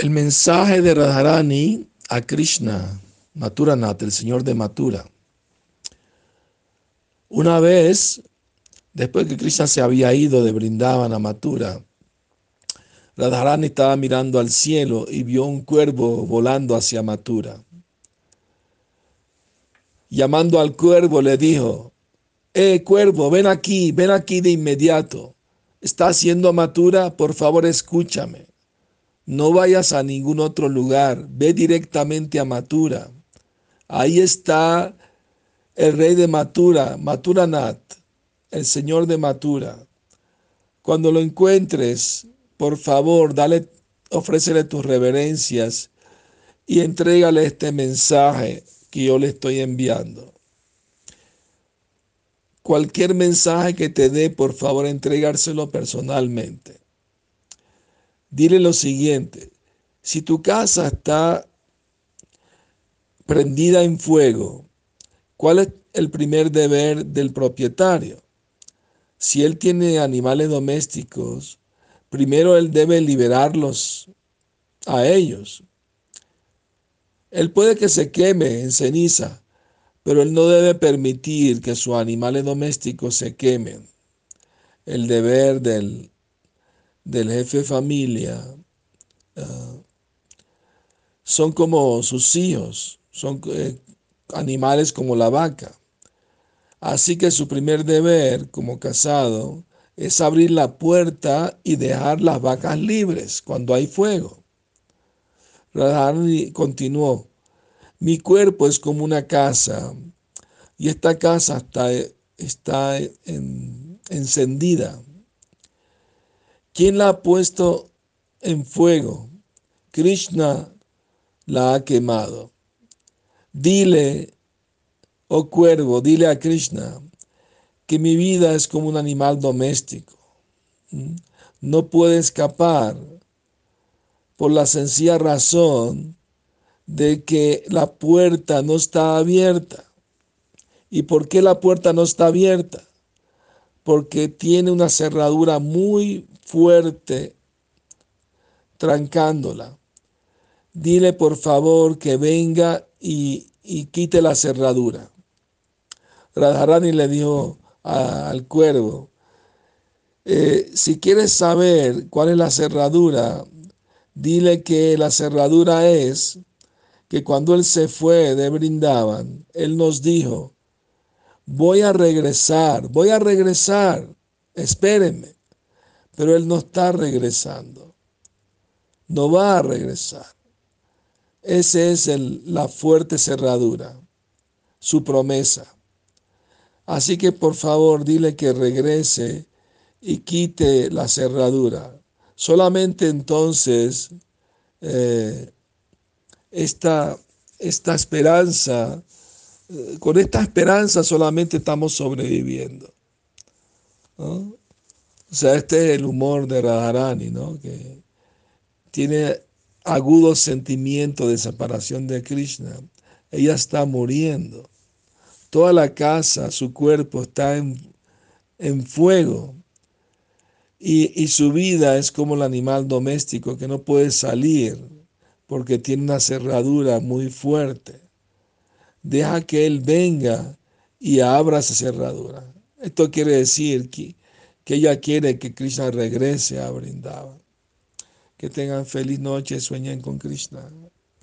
El mensaje de Radharani a Krishna, Mathuranath, el señor de Mathura. Una vez, después que Krishna se había ido de Brindavan a Mathura, Radharani estaba mirando al cielo y vio un cuervo volando hacia Mathura. Llamando al cuervo le dijo, eh, cuervo, ven aquí, ven aquí de inmediato. ¿Está haciendo Mathura? Por favor, escúchame. No vayas a ningún otro lugar, ve directamente a Mathura. Ahí está el rey de Mathura, Mathuranath, el señor de Mathura. Cuando lo encuentres, por favor, dale, ofrécele tus reverencias y entrégale este mensaje que yo le estoy enviando. Cualquier mensaje que te dé, por favor, entregárselo personalmente. Dile lo siguiente, si tu casa está prendida en fuego, ¿cuál es el primer deber del propietario? Si él tiene animales domésticos, primero él debe liberarlos a ellos. Él puede que se queme en ceniza, pero él no debe permitir que sus animales domésticos se quemen. El deber del del jefe de familia ah, son como sus hijos, son eh, animales como la vaca. Así que su primer deber como casado es abrir la puerta y dejar las vacas libres cuando hay fuego. Radharani continuó, mi cuerpo es como una casa y esta casa está, está encendida ¿Quién la ha puesto en fuego? Krishna la ha quemado. Dile, oh cuervo, dile a Krishna que mi vida es como un animal doméstico. ¿Mm? No puede escapar por la sencilla razón de que la puerta no está abierta. ¿Y por qué la puerta no está abierta? Porque tiene una cerradura muy fuerte, trancándola. Dile por favor que venga y, quite la cerradura. Radharani le dijo al cuervo, eh, si quieres saber cuál es la cerradura, dile que la cerradura es que cuando él se fue de Brindaban, él nos dijo, voy a regresar, voy a regresar, espérenme pero Él no está regresando. No va a regresar. Esa es la fuerte cerradura, su promesa. Así que por favor dile que regrese y quite la cerradura. Solamente entonces eh, esta, esta esperanza, con esta esperanza solamente estamos sobreviviendo. O sea, este es el humor de Radharani, ¿no? Que tiene agudos sentimientos de separación de Krishna. Ella está muriendo. Toda la casa, su cuerpo está en, fuego. Y, y, su vida es como el animal doméstico que no puede salir porque tiene una cerradura muy fuerte. Deja que Él venga y abra esa cerradura. Esto quiere decir que que ella quiere que Krishna regrese a Brindavan. Que tengan feliz noche, sueñen con Krishna.